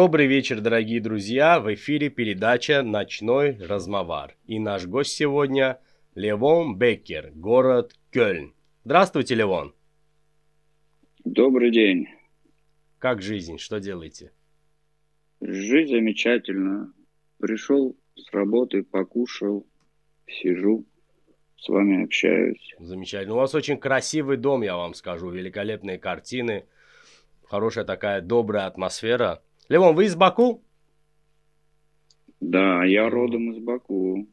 Добрый вечер, дорогие друзья! В эфире передача «Ночной размовар». И наш гость сегодня Левон Беккер, город Кёльн. Здравствуйте, Левон! Добрый день! Как жизнь? Что делаете? Жизнь замечательно. Пришел с работы, покушал, сижу, с вами общаюсь. Замечательно. У вас очень красивый дом, я вам скажу. Великолепные картины, хорошая такая добрая атмосфера. Левон, вы из Баку? Да, я родом из Баку.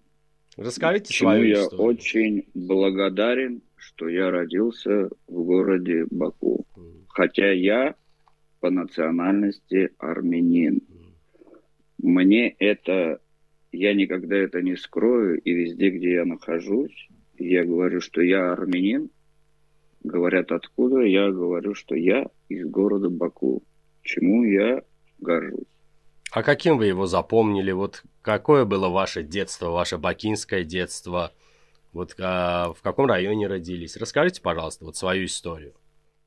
Расскажите Чему свою я историю. очень благодарен, что я родился в городе Баку. Хотя я по национальности армянин. Мне это, я никогда это не скрою, и везде, где я нахожусь, я говорю, что я армянин. Говорят, откуда? Я говорю, что я из города Баку. Чему я горжусь. А каким вы его запомнили? Вот какое было ваше детство, ваше бакинское детство? Вот а, в каком районе родились? Расскажите, пожалуйста, вот свою историю.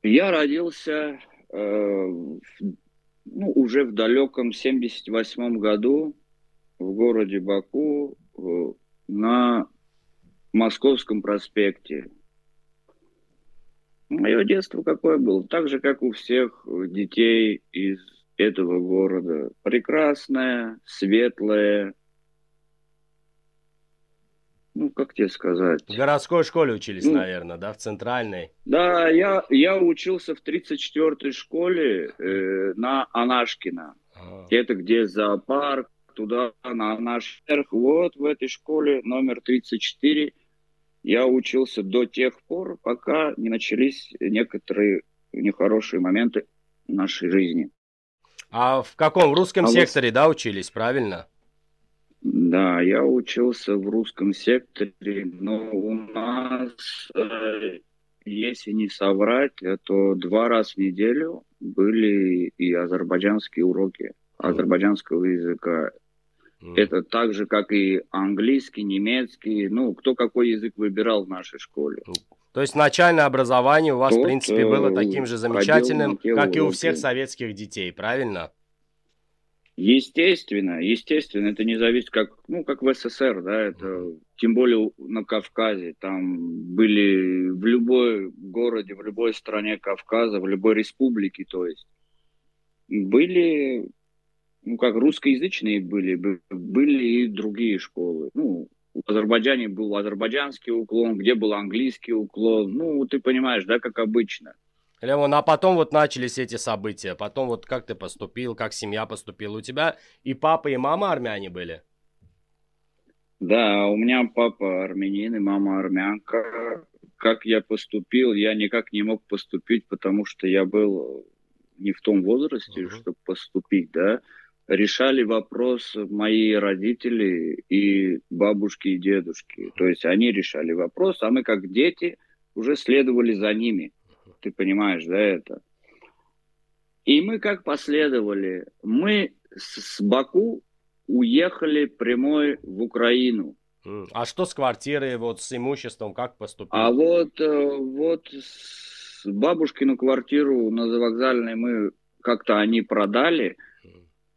Я родился э, в- ну, уже в далеком 78 году в городе Баку э, на Московском проспекте. Мое детство какое было? Так же, как у всех детей из этого города. Прекрасное, светлое. Ну, как тебе сказать? В городской школе учились, Ну, наверное, да, в центральной? Да, я, я учился в 34-й школе э, на Анашкина. А, Это где зоопарк, туда на наш верх. Вот в этой школе номер 34 я учился до тех пор, пока не начались некоторые нехорошие моменты в нашей жизни. А в каком? В русском А секторе, да, учились, правильно? Да, я учился в русском секторе, но у нас, э, если не соврать, то два раза в неделю были и азербайджанские уроки азербайджанского языка. Это так же, как и английский, немецкий, ну, кто какой язык выбирал в нашей школе. То есть начальное образование у вас, в Тот, принципе, э, было таким же замечательным, как и у всех советских детей, правильно? Естественно, естественно, это не зависит, как, ну, как в СССР, да, это, тем более на Кавказе, там были в любой городе, в любой стране Кавказа, в любой республике, то есть, были, ну, как русскоязычные были, бы- были и другие школы, ну, в Азербайджане был азербайджанский уклон, где был английский уклон, ну, ты понимаешь, да, как обычно. Леон, а потом вот начались эти события. Потом вот как ты поступил, как семья поступила. У тебя и папа, и мама армяне были? Да, у меня папа армянин и мама армянка. Как я поступил, я никак не мог поступить, потому что я был не в том возрасте, Мгм. чтобы поступить, да. Решали вопрос мои родители и бабушки и дедушки. То есть они решали вопрос, а мы как дети уже следовали за ними. Ты понимаешь, да, это? И мы как последовали? Мы с Баку уехали прямой в Украину. А что с квартирой, вот с имуществом, как поступил? А вот, э, вот бабушкину квартиру на завокзальной мы как-то они продали,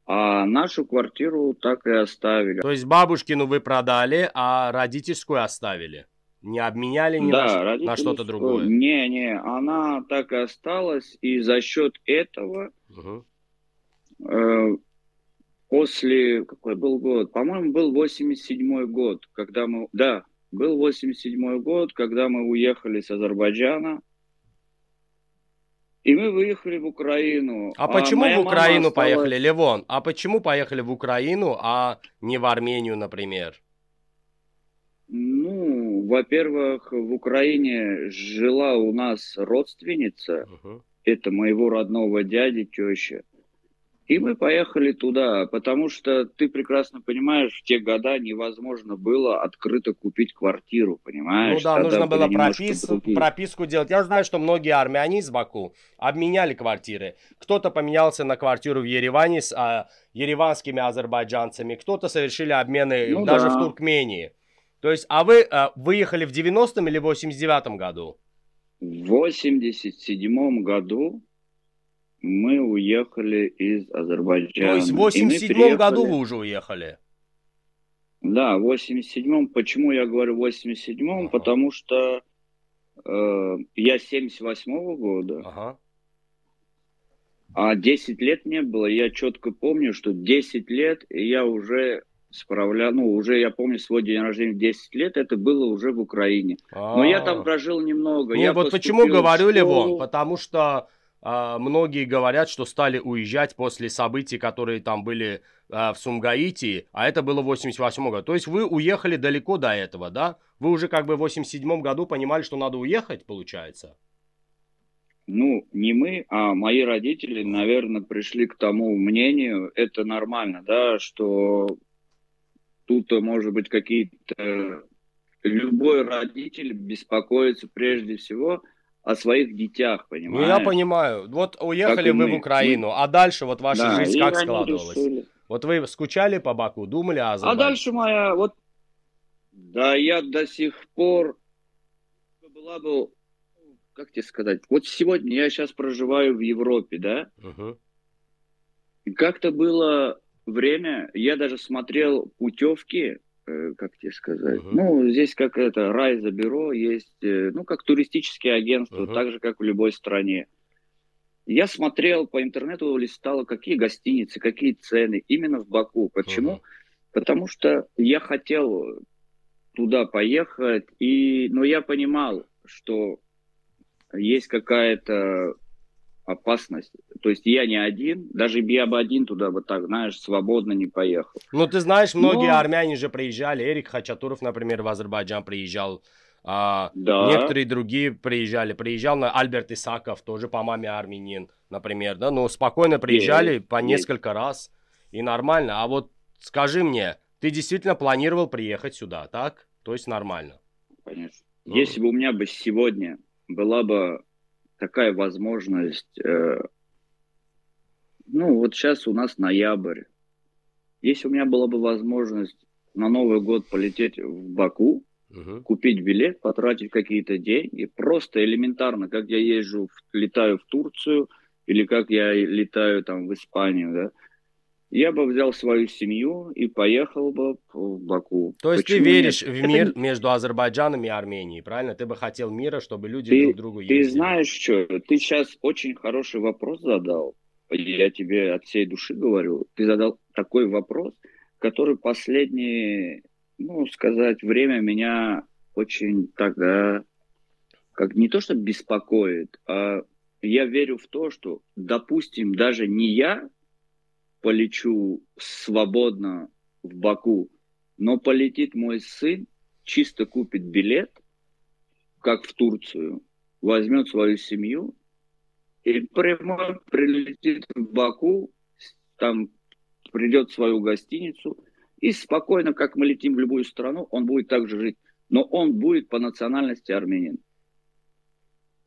а нашу квартиру так и оставили. То есть бабушкину вы продали, а родительскую оставили? Не обменяли ни на, ш- на родительскую- что-то другое? Не, не, она так и осталась, и за счет этого Мгм. э, после, какой был год? По-моему, был 87 год, когда мы, да, был 87 год, когда мы уехали с Азербайджана, и мы выехали в Украину. А почему моя в Украину осталась- поехали, Левон? А почему поехали в Украину, а не в Армению, например? Ну, во-первых, в Украине жила у нас родственница, Мгм. это моего родного дяди, теща. И мы поехали туда, потому что ты прекрасно понимаешь, в те года невозможно было открыто купить квартиру, понимаешь? Ну да, Тогда нужно было пропис- другие. прописку делать. Я знаю, что многие армяне из Баку обменяли квартиры. Кто-то поменялся на квартиру в Ереване с а, ереванскими азербайджанцами, кто-то совершили обмены Ну даже да. в Туркмении. То есть, а вы а, выехали в 90-м или 89-м году? В 87 году мы уехали из Азербайджана. То есть в 87 году вы уже уехали? Да, в 87-м. Почему я говорю в 87-м? Ага. Потому что э, я 78-го года. Ага. А 10 лет не было. Я четко помню, что 10 лет я уже справлял, ну, уже я помню свой день рождения в 10 лет, это было уже в Украине. А-а-а. Но я там а. прожил немного. Не, я вот почему говорю, Левон, потому что многие говорят, что стали уезжать после событий, которые там были а, в Сумгаите, а это было в 88 году. То есть вы уехали далеко до этого, да? Вы уже как бы в 87 году понимали, что надо уехать, получается? Ну, не мы, а мои родители, наверное, пришли к тому мнению, это нормально, да, что тут, может быть, какие-то... Любой родитель беспокоится прежде всего о своих детях, понимаешь? Ну, я понимаю. Вот уехали вы мы. в Украину, мы... а дальше вот ваша да, жизнь как складывалась? Решили. Вот вы скучали по Баку, думали о Азербайджане? А дальше моя, вот, да, я до сих пор была бы, как тебе сказать, вот сегодня я сейчас проживаю в Европе, да? Угу. И как-то было время, я даже смотрел путевки, как тебе сказать, uh-huh. ну, здесь как это, рай за бюро, есть, э, ну, как туристические агентства, uh-huh. так же, как в любой стране. Я смотрел по интернету, листал, какие гостиницы, какие цены именно в Баку. Почему? Uh-huh. Потому что я хотел туда поехать, и, но я понимал, что есть какая-то опасность. То есть я не один, даже я бы один туда вот так, знаешь, свободно не поехал. Ну, ты знаешь, многие Но... армяне же приезжали. Эрик Хачатуров, например, в Азербайджан приезжал. А, да. Некоторые другие приезжали. Приезжал на Альберт Исаков, тоже по маме армянин, например, да. Но спокойно приезжали есть, по есть. несколько раз. И нормально. А вот скажи мне, ты действительно планировал приехать сюда, так? То есть нормально. Конечно. Ну. Если бы у меня бы сегодня была бы такая возможность. Э, ну, вот сейчас у нас ноябрь. Если у меня была бы возможность на Новый год полететь в Баку, угу. купить билет, потратить какие-то деньги, просто элементарно, как я езжу, летаю в Турцию или как я летаю там в Испанию, да, я бы взял свою семью и поехал бы в Баку. То есть Почему ты веришь нет? в мир Это... между Азербайджаном и Арменией, правильно? Ты бы хотел мира, чтобы люди ты, друг другу ездили. Ты знаешь что? Ты сейчас очень хороший вопрос задал. Я тебе от всей души говорю. Ты задал такой вопрос, который последнее, ну, сказать, время меня очень тогда, как не то что беспокоит, а я верю в то, что, допустим, даже не я полечу свободно в Баку, но полетит мой сын, чисто купит билет, как в Турцию, возьмет свою семью и прямо прилетит в Баку, там придет в свою гостиницу и спокойно, как мы летим в любую страну, он будет также жить. Но он будет по национальности армянин.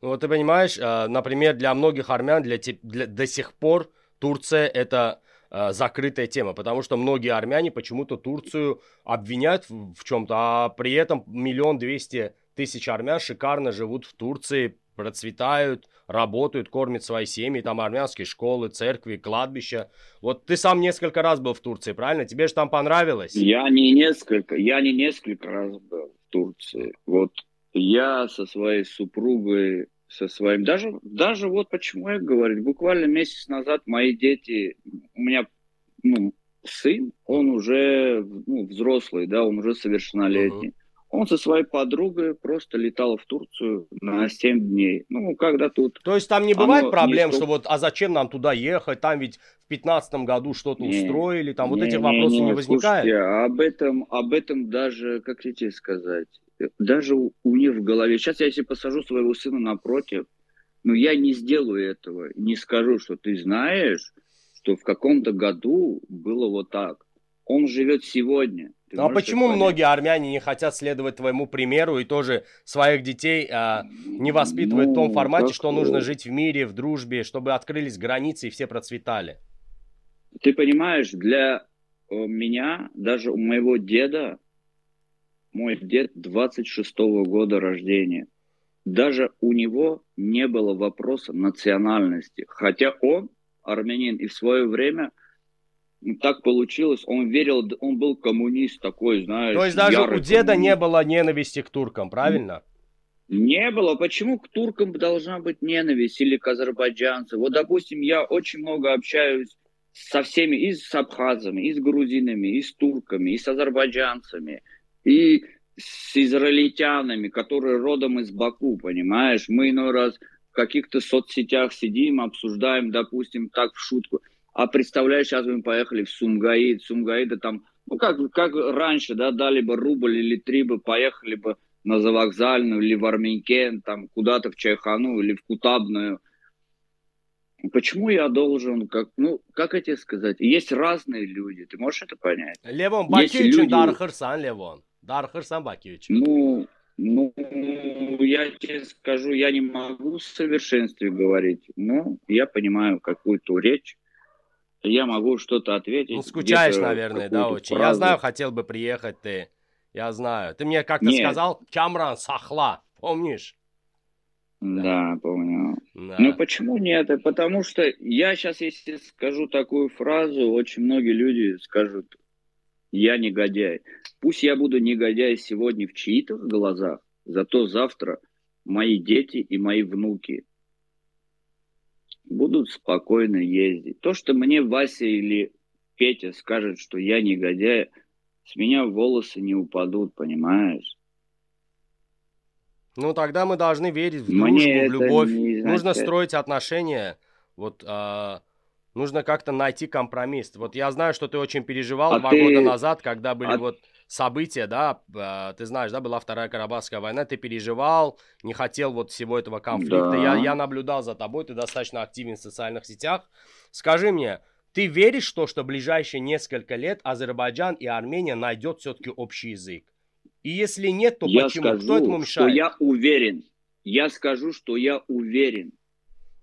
Ну, вот ты понимаешь, а, например, для многих армян для, для, до сих пор Турция это Э, закрытая тема, потому что многие армяне почему-то Турцию обвиняют в, в чем-то, а при этом миллион двести тысяч армян шикарно живут в Турции, процветают, работают, кормят свои семьи, там армянские школы, церкви, кладбища. Вот ты сам несколько раз был в Турции, правильно? Тебе же там понравилось? Я не несколько, я не несколько раз был в Турции. Вот я со своей супругой со своим. Даже, даже вот почему я говорю, буквально месяц назад мои дети, у меня ну, сын, он уже ну, взрослый, да, он уже совершеннолетний. Uh-huh. Он со своей подругой просто летал в Турцию на 7 дней. Ну, когда тут... То есть там не бывает проблем, не... что вот, а зачем нам туда ехать? Там ведь в 15 году что-то не, устроили, там не, вот эти вопросы не, не, не возникают? Слушайте, об этом, об этом даже, как тебе сказать, даже у, них в голове. Сейчас я если посажу своего сына напротив, но я не сделаю этого, не скажу, что ты знаешь, что в каком-то году было вот так. Он живет сегодня. Ты ну а почему многие армяне не хотят следовать твоему примеру и тоже своих детей а, не воспитывают ну, в том ну, формате, что нужно жить в мире, в дружбе, чтобы открылись границы и все процветали? Ты понимаешь, для э, меня, даже у моего деда, мой дед 26-го года рождения. даже у него не было вопроса национальности. Хотя он, армянин, и в свое время так получилось, он верил, он был коммунист такой, знаешь. То есть даже у деда коммунист. не было ненависти к туркам, правильно? Не было. Почему к туркам должна быть ненависть или к азербайджанцам? Вот, допустим, я очень много общаюсь со всеми, и с абхазами, и с грузинами, и с турками, и с азербайджанцами, и с израильтянами, которые родом из Баку, понимаешь? Мы иной раз в каких-то соцсетях сидим, обсуждаем, допустим, так в шутку. А представляешь, сейчас мы поехали в Сумгаид, Сумгаида там, ну как, как раньше, да, дали бы рубль или три бы, поехали бы на Завокзальную или в Арменькен, там куда-то в Чайхану или в Кутабную. Почему я должен, как, ну, как это сказать, есть разные люди, ты можешь это понять? Левон, Баки люди... Левон. Дархырсан Баки Ну, ну, я тебе скажу, я не могу в совершенстве говорить, но я понимаю какую-то речь, я могу что-то ответить. Ну, скучаешь, наверное, да, очень. Фразу. Я знаю, хотел бы приехать ты. Я знаю. Ты мне как-то Нет. сказал Камран Сахла, помнишь? Да, да помню. Да. Ну почему нет? Потому что я сейчас, если скажу такую фразу, очень многие люди скажут, я негодяй. Пусть я буду негодяй сегодня в чьих-то глазах, зато завтра мои дети и мои внуки будут спокойно ездить. То, что мне Вася или Петя скажет, что я негодяй, с меня волосы не упадут, понимаешь? Ну, тогда мы должны верить в дружбу, Мне в любовь. Нужно строить отношения. Вот а, нужно как-то найти компромисс. Вот я знаю, что ты очень переживал а два ты... года назад, когда были а... вот события, да, а, ты знаешь, да, была Вторая Карабахская война, ты переживал, не хотел вот всего этого конфликта. Да. Я, я наблюдал за тобой, ты достаточно активен в социальных сетях. Скажи мне, ты веришь в то, что в ближайшие несколько лет Азербайджан и Армения найдет все-таки общий язык? И если нет, то я почему? Скажу, Кто этому мешает? Что я уверен. Я скажу, что я уверен.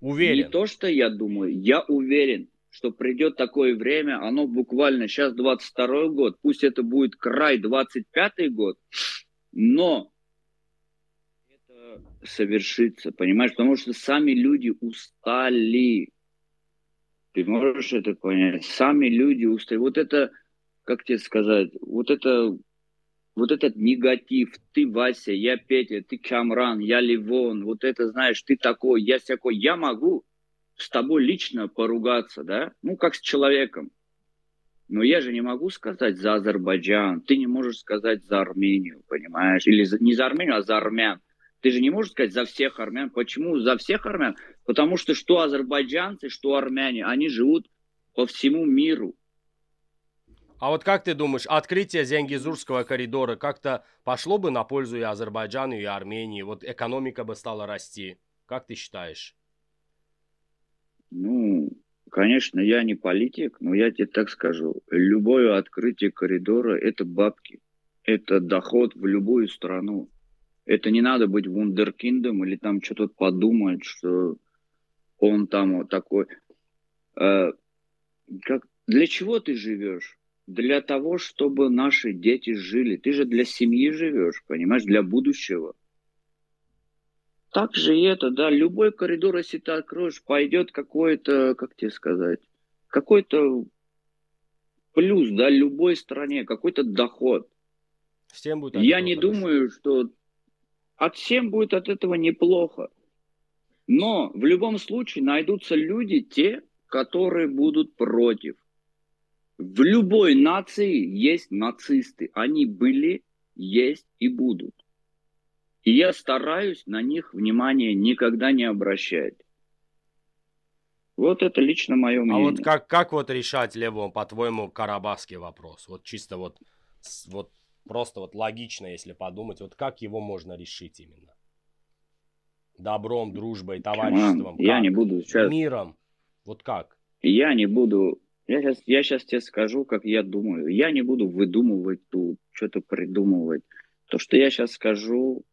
Уверен. Не то, что я думаю, я уверен что придет такое время, оно буквально сейчас 22 год, пусть это будет край 25 год, но это совершится, понимаешь, потому что сами люди устали. Ты можешь это понять? Сами люди устали. Вот это, как тебе сказать, вот это вот этот негатив, ты Вася, я Петя, ты Камран, я Ливон, вот это, знаешь, ты такой, я всякой, я могу, с тобой лично поругаться, да, ну, как с человеком. Но я же не могу сказать за Азербайджан, ты не можешь сказать за Армению, понимаешь? Или за, не за Армению, а за армян. Ты же не можешь сказать за всех армян. Почему за всех армян? Потому что что азербайджанцы, что армяне, они живут по всему миру. А вот как ты думаешь, открытие Зенгизурского коридора как-то пошло бы на пользу и Азербайджану, и Армении? Вот экономика бы стала расти. Как ты считаешь? Ну, конечно, я не политик, но я тебе так скажу. Любое открытие коридора – это бабки. Это доход в любую страну. Это не надо быть вундеркиндом или там что-то подумать, что он там вот такой. Э, как, для чего ты живешь? Для того, чтобы наши дети жили. Ты же для семьи живешь, понимаешь, для будущего. Так же и это, да, любой коридор, если ты откроешь, пойдет какой-то, как тебе сказать, какой-то плюс, да, любой стране, какой-то доход. Всем будет Я не хорошо. думаю, что от всем будет от этого неплохо. Но в любом случае найдутся люди, те, которые будут против. В любой нации есть нацисты. Они были, есть и будут. И я стараюсь на них внимание никогда не обращать. Вот это лично мое мнение. А вот как, как вот решать, Лево, по-твоему, карабахский вопрос? Вот чисто вот, вот просто вот логично, если подумать, вот как его можно решить именно? Добром, дружбой, товариществом? Я не буду сейчас... Миром? Вот как? Я не буду... Я сейчас, я сейчас тебе скажу, как я думаю. Я не буду выдумывать тут, что-то придумывать. То, что я сейчас скажу,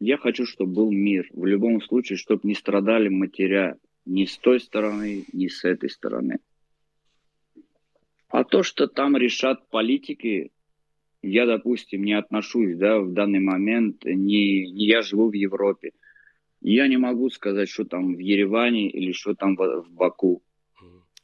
я хочу, чтобы был мир. В любом случае, чтобы не страдали матеря ни с той стороны, ни с этой стороны. А то, что там решат политики, я, допустим, не отношусь, да, в данный момент, не, не я живу в Европе. Я не могу сказать, что там в Ереване или что там в, в Баку.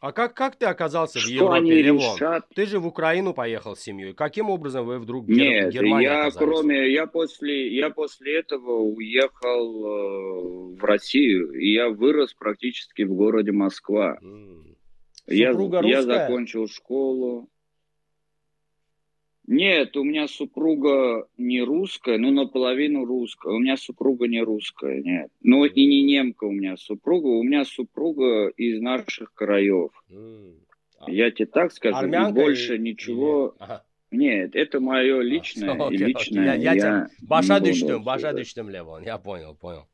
А как, как ты оказался что в Европе, Левон? решат? Ты же в Украину поехал с семьей. Каким образом вы вдруг в Нет, Германии я оказались? кроме, я после, я после этого уехал э, в Россию, и я вырос практически в городе Москва. Я, Супруга я русская? закончил школу. Нет, у меня супруга не русская, ну наполовину русская. У меня супруга не русская, нет. Ну и не немка у меня супруга, у меня супруга из наших краев. А- Я тебе так скажу, Армянка и больше и- ничего. или- Ага. Нет, это мое личное всё, и окей, личное. окей. Я- я не Баша düştüm, баша отсюда. düştüm, Левон. Я понял, понял.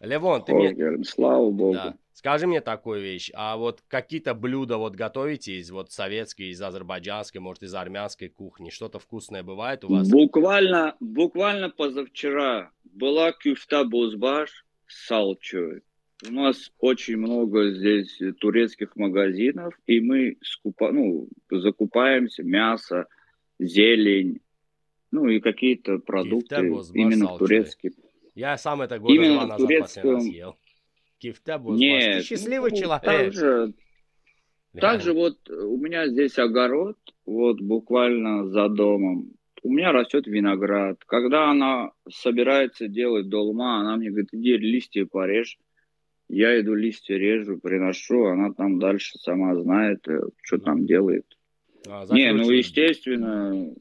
Левон, ты мне... Ой, Слава Богу. Да. Скажи мне такую вещь, а вот какие-то блюда вот готовите из вот советской, из азербайджанской, может, из армянской кухни? Что-то вкусное бывает у вас? Буквально, буквально позавчера была кюфта бузбаш с салчой. У нас очень много здесь турецких магазинов, и мы скупа, ну, закупаемся мясо, зелень, ну и какие-то продукты бузбаш именно салчой. турецкие. Я сам это года Именно два назад последний раз турецком- ел. Кифта. Нет, Ты счастливый ну, человек. Также, также вот у меня здесь огород, вот буквально за домом. У меня растет виноград. Когда она собирается делать долма, она мне говорит, иди листья порежь. Я иду листья режу, приношу, она там дальше сама знает, э, что там делает. А, Не, ну естественно,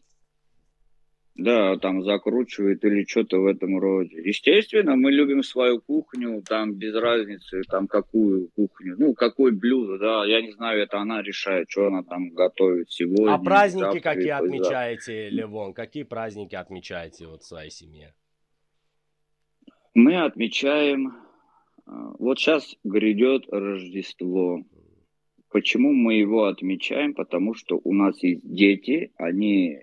да, там закручивает или что-то в этом роде. Естественно, мы любим свою кухню, там без разницы, там какую кухню, ну, какое блюдо, да, я не знаю, это она решает, что она там готовит сегодня. А праздники завтра какие послезавтра. отмечаете, Левон? Какие праздники отмечаете вот в своей семье? Мы отмечаем, э, вот сейчас грядет Рождество. Почему мы его отмечаем? Потому что у нас есть дети, они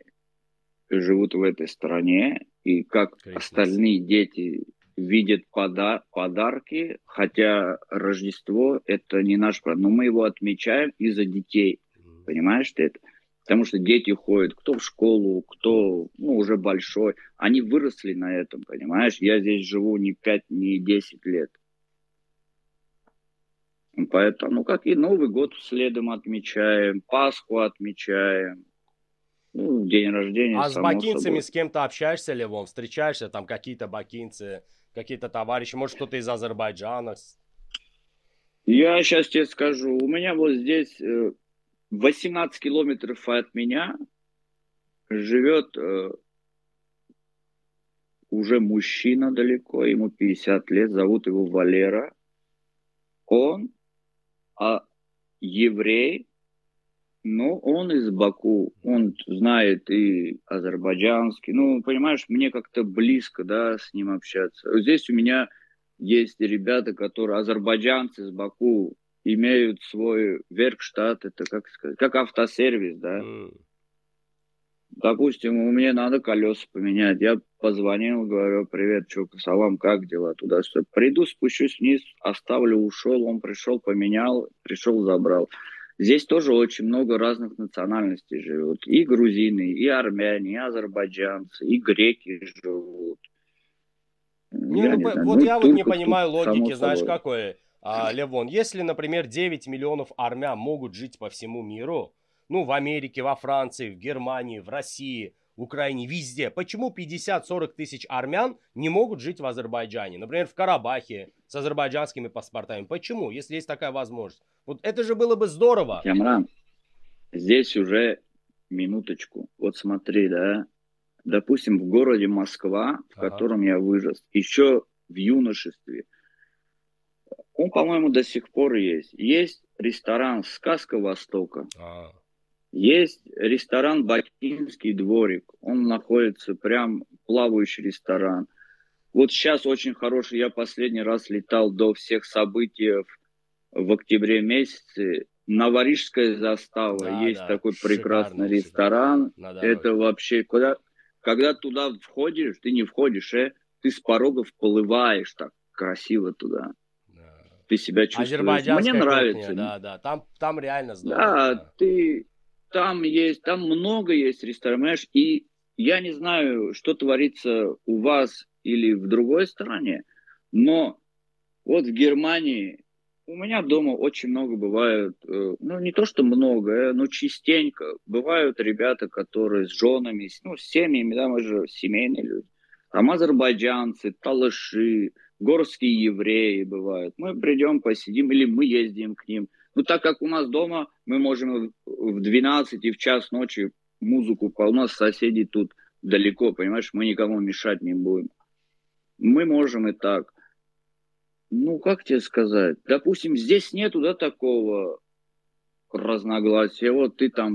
живут в этой стране, и как Крестницы. остальные дети видят пода- подарки, хотя Рождество это не наш праздник, но мы его отмечаем из-за детей. М. Понимаешь ты это? Потому что дети ходят, кто в школу, кто ну, уже большой. Они выросли на этом, понимаешь? Я здесь живу не 5, не 10 лет. Поэтому, ну, как и Новый год следом отмечаем, Пасху отмечаем, ну, день рождения, А с бакинцами собой. с кем-то общаешься, Левон? Встречаешься там какие-то бакинцы, какие-то товарищи, может, кто-то из Азербайджана? Я сейчас тебе скажу, у меня вот здесь э, 18 километров от меня живет э, уже мужчина далеко, ему 50 лет, зовут его Валера. Он а, еврей, но он из Баку, он знает и азербайджанский. Ну, понимаешь, мне как-то близко, да, с ним общаться. Здесь у меня есть ребята, которые азербайджанцы из Баку, имеют свой веркштат, это как сказать, как автосервис, да. М. Допустим, мне надо колеса поменять. Я позвонил, говорю, привет, чё, салам, как дела? Туда-сюда. Приду, спущусь вниз, оставлю, ушел. Он пришел, поменял, пришел, забрал. Здесь тоже очень много разных национальностей живут. И грузины, и армяне, и азербайджанцы, и греки живут. Не, Я ну, не знаю, вот ну, я вот не понимаю логики, знаешь, собой. какой, а, Левон. Если, например, 9 миллионов армян могут жить по всему миру, ну, в Америке, во Франции, в Германии, в России, в Украине, везде, почему 50-40 тысяч армян не могут жить в Азербайджане? Например, в Карабахе с азербайджанскими паспортами. Почему, если есть такая возможность? Вот это же было бы здорово. Ямран, здесь уже минуточку. Вот смотри, да, допустим, в городе Москва, в Ага. котором я вырос, еще в юношестве, он, по-моему, до сих пор есть. Есть ресторан «Сказка Востока». А, Есть ресторан «Бакинский дворик». Он находится прям плавающий ресторан. Вот сейчас очень хороший. Я последний раз летал до всех событий в октябре месяце. Новорижская застава. Да, Есть да, такой прекрасный ресторан. Это вообще куда... Когда туда входишь, ты не входишь, э, ты с порога вплываешь так красиво туда. Да. Ты себя чувствуешь. Мне кухня, нравится. да, да, там, там реально здорово. Да, да. ты там есть, там много есть понимаешь, и я не знаю, что творится у вас или в другой стране, но Вот в Германии у меня дома очень много бывают, э, ну не то что много, но частенько бывают ребята, которые с женами, ну с семьями, да, мы же семейные люди. Там азербайджанцы, талыши, горские евреи бывают. Мы придем, посидим, или мы ездим к ним. Ну, так как у нас дома, мы можем в 12 и в час ночи музыку, у нас соседи тут далеко, понимаешь, мы никому мешать не будем. Мы можем и так. Ну, как тебе сказать? Допустим, здесь нету, да, такого разногласия. Вот ты там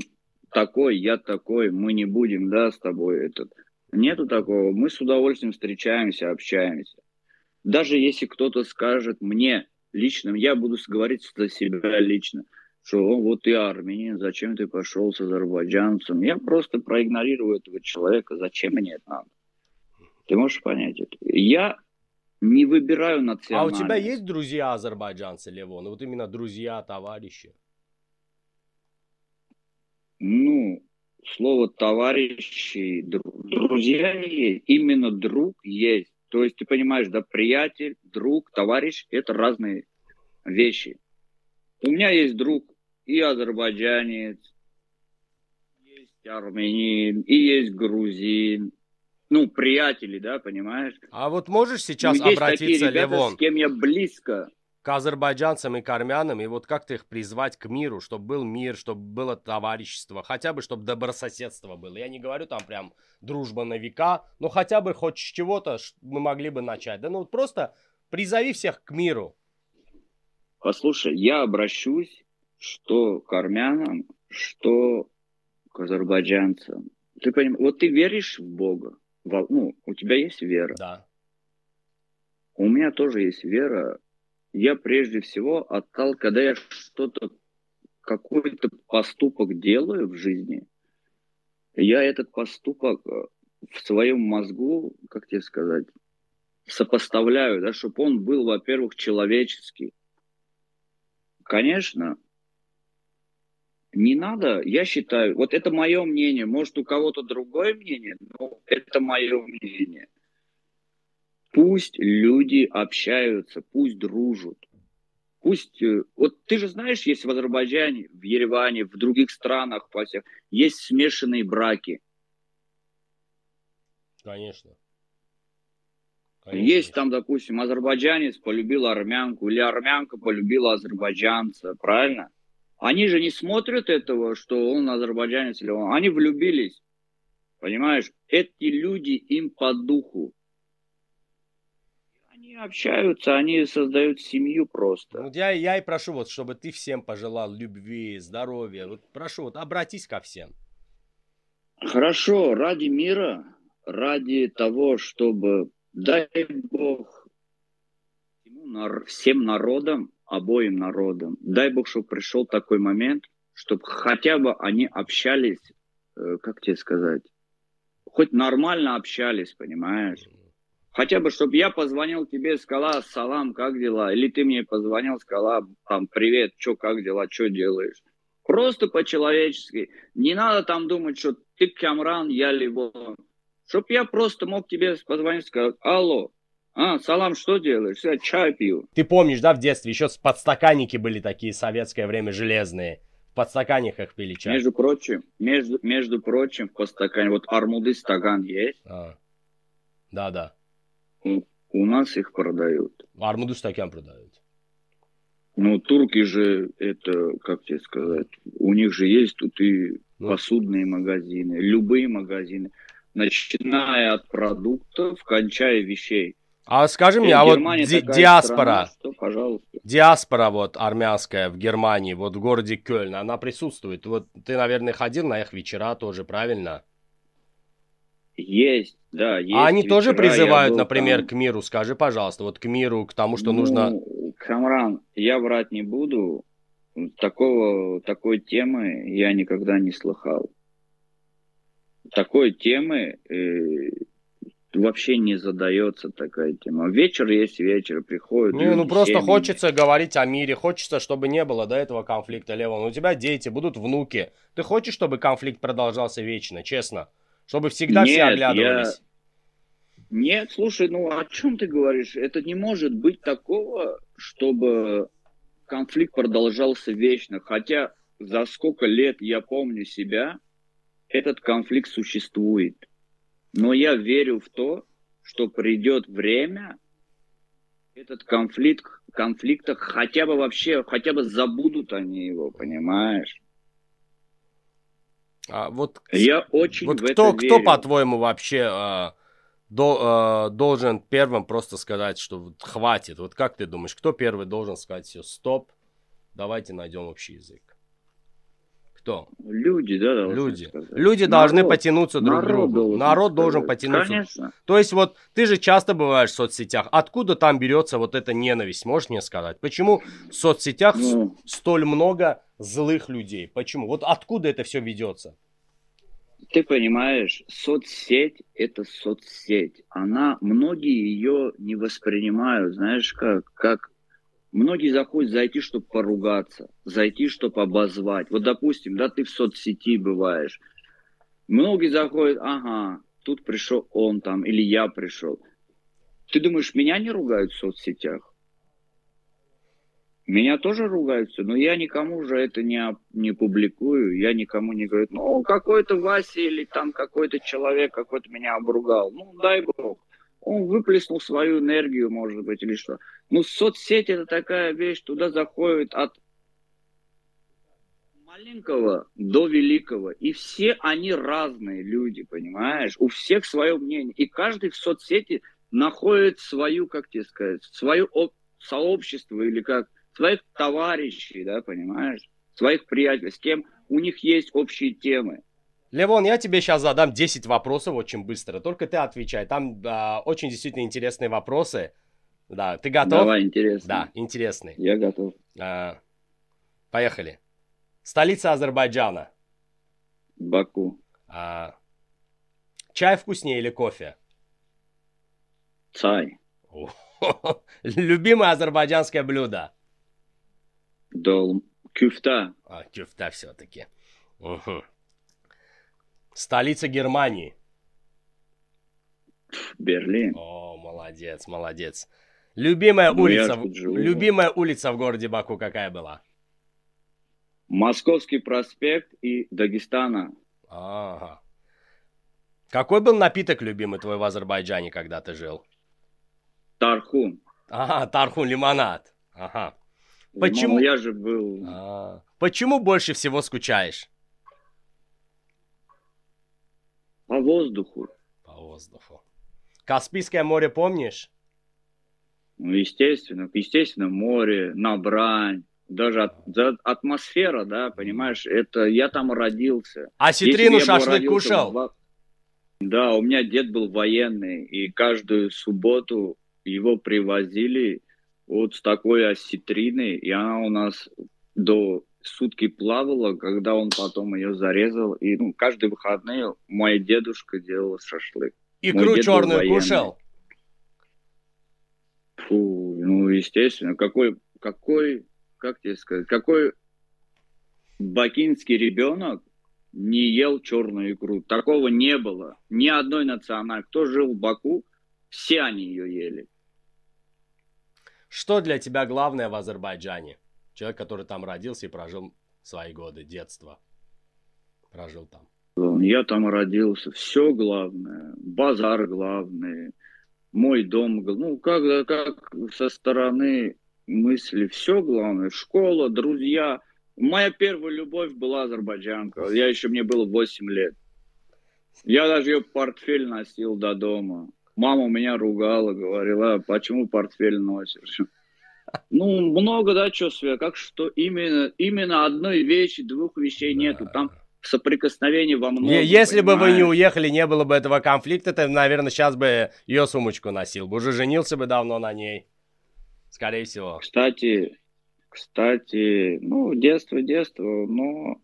такой, я такой, мы не будем, да, с тобой этот. Нету такого. Мы с удовольствием встречаемся, общаемся. Даже если кто-то скажет мне лично, я буду говорить за себя лично, что вот ты армянин, зачем ты пошел с азербайджанцем? Я просто проигнорирую этого человека, зачем мне это надо? Ты можешь понять это? Я не выбираю национальность. А у тебя есть друзья азербайджанцы, Левон? Вот именно друзья, товарищи? Ну, слово товарищи, друзья есть, именно друг есть. То есть ты понимаешь, да, приятель, друг, товарищ – это разные вещи. У меня есть друг и азербайджанец, есть армянин, и есть грузин. Ну, приятели, да, понимаешь? А вот можешь сейчас ну, обратиться, такие ребята, Левон? с кем я близко к азербайджанцам и к армянам, и вот как-то их призвать к миру, чтобы был мир, чтобы было товарищество, хотя бы, чтобы добрососедство было. Я не говорю там прям дружба на века, но хотя бы хоть с чего-то мы могли бы начать. Да ну вот просто призови всех к миру. Послушай, я обращусь что к армянам, что к азербайджанцам. Ты понимаешь, вот ты веришь в Бога, ну, у тебя есть вера. Да. У меня тоже есть вера, я прежде всего оттал, когда я что-то, какой-то поступок делаю в жизни, я этот поступок э, в своем мозгу, как тебе сказать, сопоставляю, да, чтобы он был, во-первых, человеческий. Конечно, не надо, я считаю, вот это мое мнение, может у кого-то другое мнение, но это мое мнение – Пусть люди общаются, пусть дружат. Пусть, э, вот ты же знаешь, есть в Азербайджане, в Ереване, в других странах, во всех, есть смешанные браки. Конечно. Конечно. Есть там, допустим, азербайджанец полюбил армянку, или армянка полюбила азербайджанца, правильно? Они же не смотрят этого, что он азербайджанец или он. Они влюбились. Понимаешь? Эти люди им по духу общаются, они создают семью просто. Ну, я, я и прошу, вот, чтобы ты всем пожелал любви, здоровья. Вот прошу, вот обратись ко всем. Хорошо, ради мира, ради того, чтобы, дай Бог, всем народам, обоим народам, дай Бог, чтобы пришел такой момент, чтобы хотя бы они общались, э, как тебе сказать, хоть нормально общались, понимаешь? Хотя бы, чтобы я позвонил тебе, сказала, салам, как дела? Или ты мне позвонил, сказала, там, привет, что, как дела, что делаешь? Просто по-человечески. Не надо там думать, что ты Камран, я Ливон. Чтоб я просто мог тебе позвонить, сказать, алло, а, салам, что делаешь? Я чай пью. Ты помнишь, да, в детстве еще подстаканники были такие, советское время, железные. В подстаканниках пили чай. Между прочим, между, между прочим, в подстакане, вот армуды стакан есть. А. Да, да. У нас их продают. Армуду стакан продают. Ну, турки же, это, как тебе сказать, у них же есть тут и ну. посудные магазины, любые магазины, начиная от продуктов, кончая вещей. А скажи мне, а вот ди- диаспора, страна, что, пожалуйста. диаспора вот армянская в Германии, вот в городе Кёльн, она присутствует. Вот ты, наверное, ходил на их вечера тоже, правильно? Есть, да, есть. А они тоже призывают, например, там... к миру? Скажи, пожалуйста, вот к миру, к тому, что ну, нужно... Камран, я врать не буду. Такого, такой темы я никогда не слыхал. Такой темы э, вообще не задается такая тема. Вечер есть вечер, приходят. Не, ну просто семьи. хочется говорить о мире, хочется, чтобы не было до этого конфликта, Левон. У тебя дети, будут внуки. Ты хочешь, чтобы конфликт продолжался вечно, честно? Чтобы всегда Нет, все оглядывались. Нет, слушай, ну о чем ты говоришь? Это не может быть такого, чтобы конфликт продолжался вечно. Хотя за сколько лет я помню себя, этот конфликт существует. Но я верю в то, что придет время, этот конфликт, конфликта хотя бы вообще, хотя бы забудут они его, понимаешь? А вот, я очень вот в кто, это кто верю. по-твоему, вообще а, до, а, должен первым просто сказать, что вот хватит? Вот как ты думаешь, кто первый должен сказать все, стоп, давайте найдем общий язык? Кто? Люди, да, должны Люди. сказать. Люди Народ. должны потянуться друг к другу. должен Народ должен сказать. потянуться. Конечно. То есть вот ты же часто бываешь в соцсетях. Откуда там берется вот эта ненависть? Можешь мне сказать? Почему в соцсетях Ну, столь много злых людей? Почему? Вот откуда это все ведется? ты понимаешь, соцсеть – это соцсеть. Она, многие ее не воспринимают, знаешь как, как Многие заходят зайти, чтобы поругаться, зайти, чтобы обозвать. Вот, допустим, да, ты в соцсети бываешь. Многие заходят, ага, тут пришел он там, или я пришел. Ты думаешь, меня не ругают в соцсетях? Меня тоже ругаются, но я никому же это не, не публикую, я никому не говорю, ну, какой-то Вася или там какой-то человек какой-то меня обругал. Ну, дай бог. Он выплеснул свою энергию, может быть, или что. Ну, соцсети это такая вещь, туда заходит от маленького до великого. И все они разные люди, понимаешь? У всех свое мнение. И каждый в соцсети находит свою, как тебе сказать, свое об- сообщество или как своих товарищей, да, понимаешь? Своих приятелей, с кем у них есть общие темы. Левон, я тебе сейчас задам 10 вопросов очень быстро. Только ты отвечай. Там а, очень действительно интересные вопросы. Да, ты готов? Давай, интересно. Да, интересные. Я готов. А, поехали. Столица Азербайджана. Баку. А, чай вкуснее или кофе? Цай. О, Любимое азербайджанское блюдо? Дол. Кюфта. А, кюфта все-таки. Столица Германии. Берлин. О, молодец, молодец. Любимая Ну, улица, в- любимая улица в городе Баку какая была? Московский проспект и Дагестана. Ага. Какой был напиток любимый твой в Азербайджане, когда ты жил? Тархун. Ага, тархун лимонад. Ага. Почему? Ну, я же был... А, Почему больше всего скучаешь? По воздуху. По воздуху. Каспийское море помнишь? Ну, естественно, естественно, море, на брань, даже от- за- атмосфера, да, понимаешь, это я там родился. А ситрину шашлык кушал? в Да, у меня дед был военный, и каждую субботу его привозили вот с такой осетриной, и она у нас до сутки плавала, когда он потом ее зарезал, и ну, каждые выходные мой дедушка делал шашлык. Икру черную кушал? Фу, ну, естественно, какой, какой, как тебе сказать, какой бакинский ребенок не ел черную икру? Такого не было. Ни одной национальной. Кто жил в Баку, все они ее ели. Что для тебя главное в Азербайджане? Человек, который там родился и прожил свои годы детства. Прожил там. Я там родился. Все главное. Базар главный. Мой дом. Ну, как, как со стороны мысли. Все главное. Школа, друзья. Моя первая любовь была азербайджанка. Я еще, мне было 8 лет. Я даже ее портфель носил до дома. Мама меня ругала, говорила, «А почему портфель носишь? Ну, много, да, что, Свя, как что именно, именно одной вещи, двух вещей нету. Там соприкосновение во многом. Если бы вы не понимаешь? уехали, не было бы этого конфликта, ты, наверное, сейчас бы ее сумочку носил. бы. Уже женился бы давно на ней. Скорее всего. Кстати, кстати, ну, детство, детство, но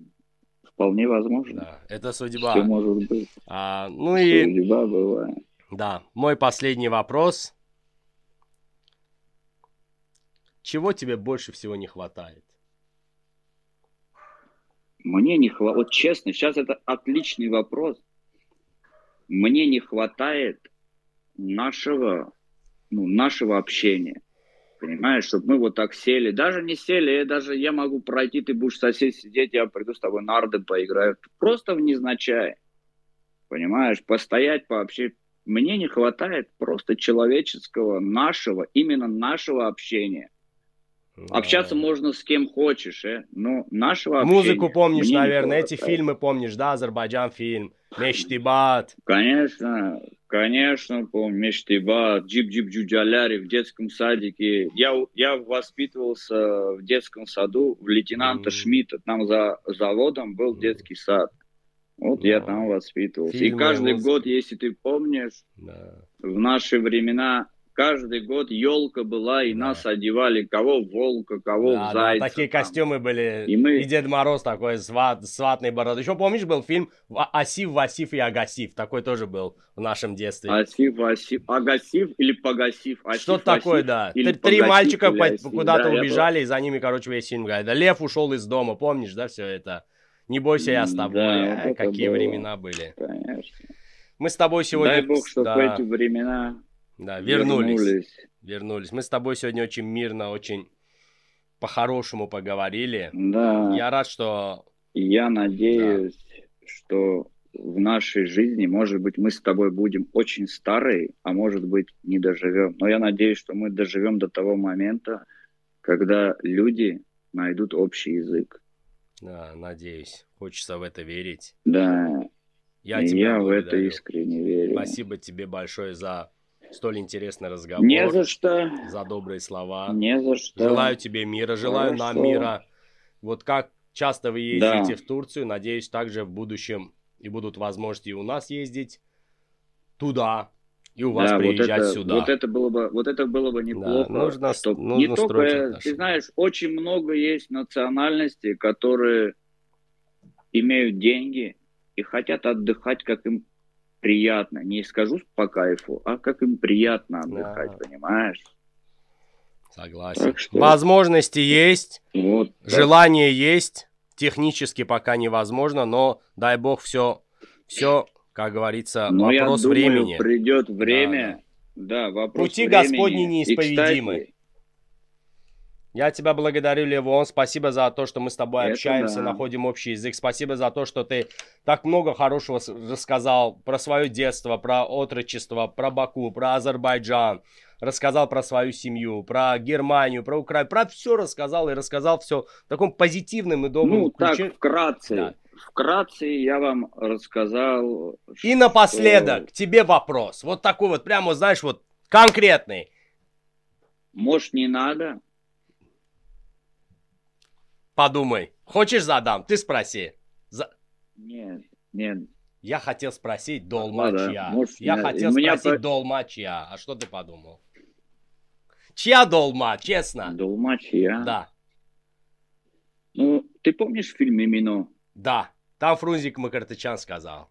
вполне возможно. Да, это Все судьба. может быть. А, ну и, Судьба бывает. да, мой последний вопрос. Чего тебе больше всего не хватает? Мне не хватает, вот честно, сейчас это отличный вопрос. Мне не хватает нашего, ну, нашего общения. Понимаешь, чтобы мы вот так сели. Даже не сели, даже я могу пройти, ты будешь сосед сидеть, я приду с тобой нарды поиграю. Просто в незначай. Понимаешь, постоять, вообще. Мне не хватает просто человеческого, нашего, именно нашего общения. Общаться можно с кем хочешь, э? но нашего Музыку помнишь, наверное, эти фильмы помнишь, да, Азербайджан фильм, Мештибат. Конечно, конечно, помню, Мешади Ибад, Cip-cip cücələri в детском садике. Я, я воспитывался в детском саду в лейтенанта mm. Шмидта, там за заводом был mm. детский сад. Вот да. я там воспитывался. Фильмы, И каждый музыка. год, если ты помнишь, да. в наши времена каждый год елка была, и да. нас одевали, кого в волка, кого да, в зайца. Да, такие там. костюмы были. И, мы... и Дед Мороз такой с, ват, с ватной бородой. Еще помнишь, был фильм Асиф, Васиф и Агасиф? Такой тоже был в нашем детстве. Асиф, Васив, Агасив или Погасив? Что такое, да. Три погасив, мальчика куда-то да, убежали, и за ними, короче, весь фильм говорит. Да, Лев ушел из дома, помнишь, да, все это? Не бойся, я с тобой. Да, а, какие было. времена были. Конечно. Мы с тобой сегодня... Дай бог, чтобы да. эти времена да, вернулись. вернулись. Вернулись. Мы с тобой сегодня очень мирно, очень по-хорошему поговорили. Да. Я рад, что... Я надеюсь, да. что в нашей жизни, может быть, мы с тобой будем очень старые, а может быть, не доживем. Но я надеюсь, что мы доживем до того момента, когда люди найдут общий язык. Да, надеюсь. Хочется в это верить. Да. Я, тебя я в это искренне верю. Спасибо тебе большое за столь интересный разговор. Не за что. За добрые слова. Не за что. Желаю тебе мира, желаю Хорошо. нам мира. Вот как часто вы ездите да. в Турцию, надеюсь, также в будущем и будут возможности и у нас ездить туда, и у вас да, приезжать вот это, сюда. Вот это было бы, вот это было бы неплохо. Да, нужно, чтоб нужно не только, ты знаешь, очень много есть национальностей, которые имеют деньги и хотят отдыхать, как им приятно. Не скажу по кайфу, а как им приятно отдыхать, да. понимаешь? Согласен. что... Возможности есть, вот, желание так. есть, технически пока невозможно, но дай бог все, все, как говорится, но вопрос я думаю, времени. Придет время, да, да. да вопрос Пути времени. Господни неисповедимы. И, кстати, я тебя благодарю, Левон. Спасибо за то, что мы с тобой Это общаемся, да. находим общий язык. Спасибо за то, что ты так много хорошего рассказал про свое детство, про отрочество, про Баку, про Азербайджан. Рассказал про свою семью, про Германию, про Украину. Про все рассказал и рассказал все в таком позитивном и добром ну, ключе. так, вкратце. Да. Вкратце я вам рассказал. И что... напоследок тебе вопрос. Вот такой вот, прямо, знаешь, вот конкретный. Может, не надо? Подумай. Хочешь задам? Ты спроси. За... Нет, нет. Я хотел спросить долмачья. Ну, да. я нет. хотел меня спросить по... долмачья. А что ты подумал? Чья долма, честно? Долмачья? Да. Ну, ты помнишь фильм «Мимино»? Да. Там Фрунзик Макартычан сказал.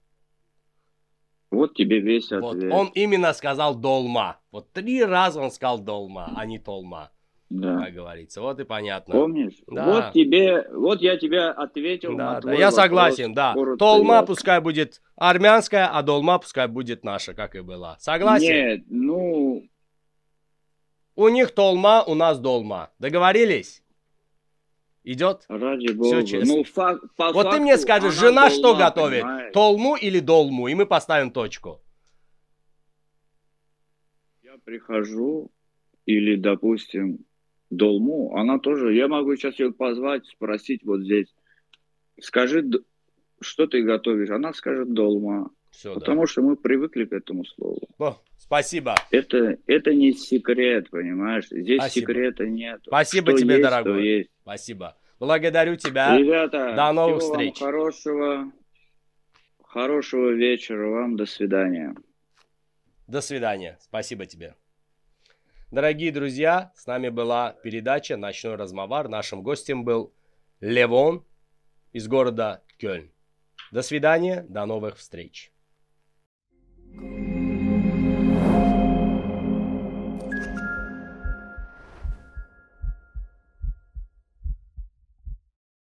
Вот тебе весь ответ. Вот, он именно сказал «долма». Вот три раза он сказал «долма», а не «толма» да. как говорится. Вот и понятно. Помнишь? Да. Вот тебе, вот я тебе ответил да, на твой да. Я вопрос, согласен, да. Толма пускай будет армянская, а долма пускай будет наша, как и была. Согласен? Нет, ну... У них толма, у нас долма. Договорились? Идет? Ради бога. Все честно. Ну, фак, по вот факту, ты мне скажешь, жена долма, что готовит? Понимаешь? Толму или долму? И мы поставим точку. Я прихожу, или, допустим, Долму, она тоже, я могу сейчас ее позвать, спросить вот здесь, скажи, что ты готовишь? Она скажет Долма. Все, потому да. что мы привыкли к этому слову. О, спасибо. Это, это не секрет, понимаешь? Здесь спасибо. секрета нет. Спасибо что тебе, есть, дорогой. Есть. Спасибо. Благодарю тебя. Ребята, до новых встреч. Вам хорошего, хорошего вечера вам. До свидания. До свидания. Спасибо тебе. Дорогие друзья, с нами была передача «Ночной размовар». Нашим гостем был Левон из города Кёльн. До свидания, до новых встреч. thank you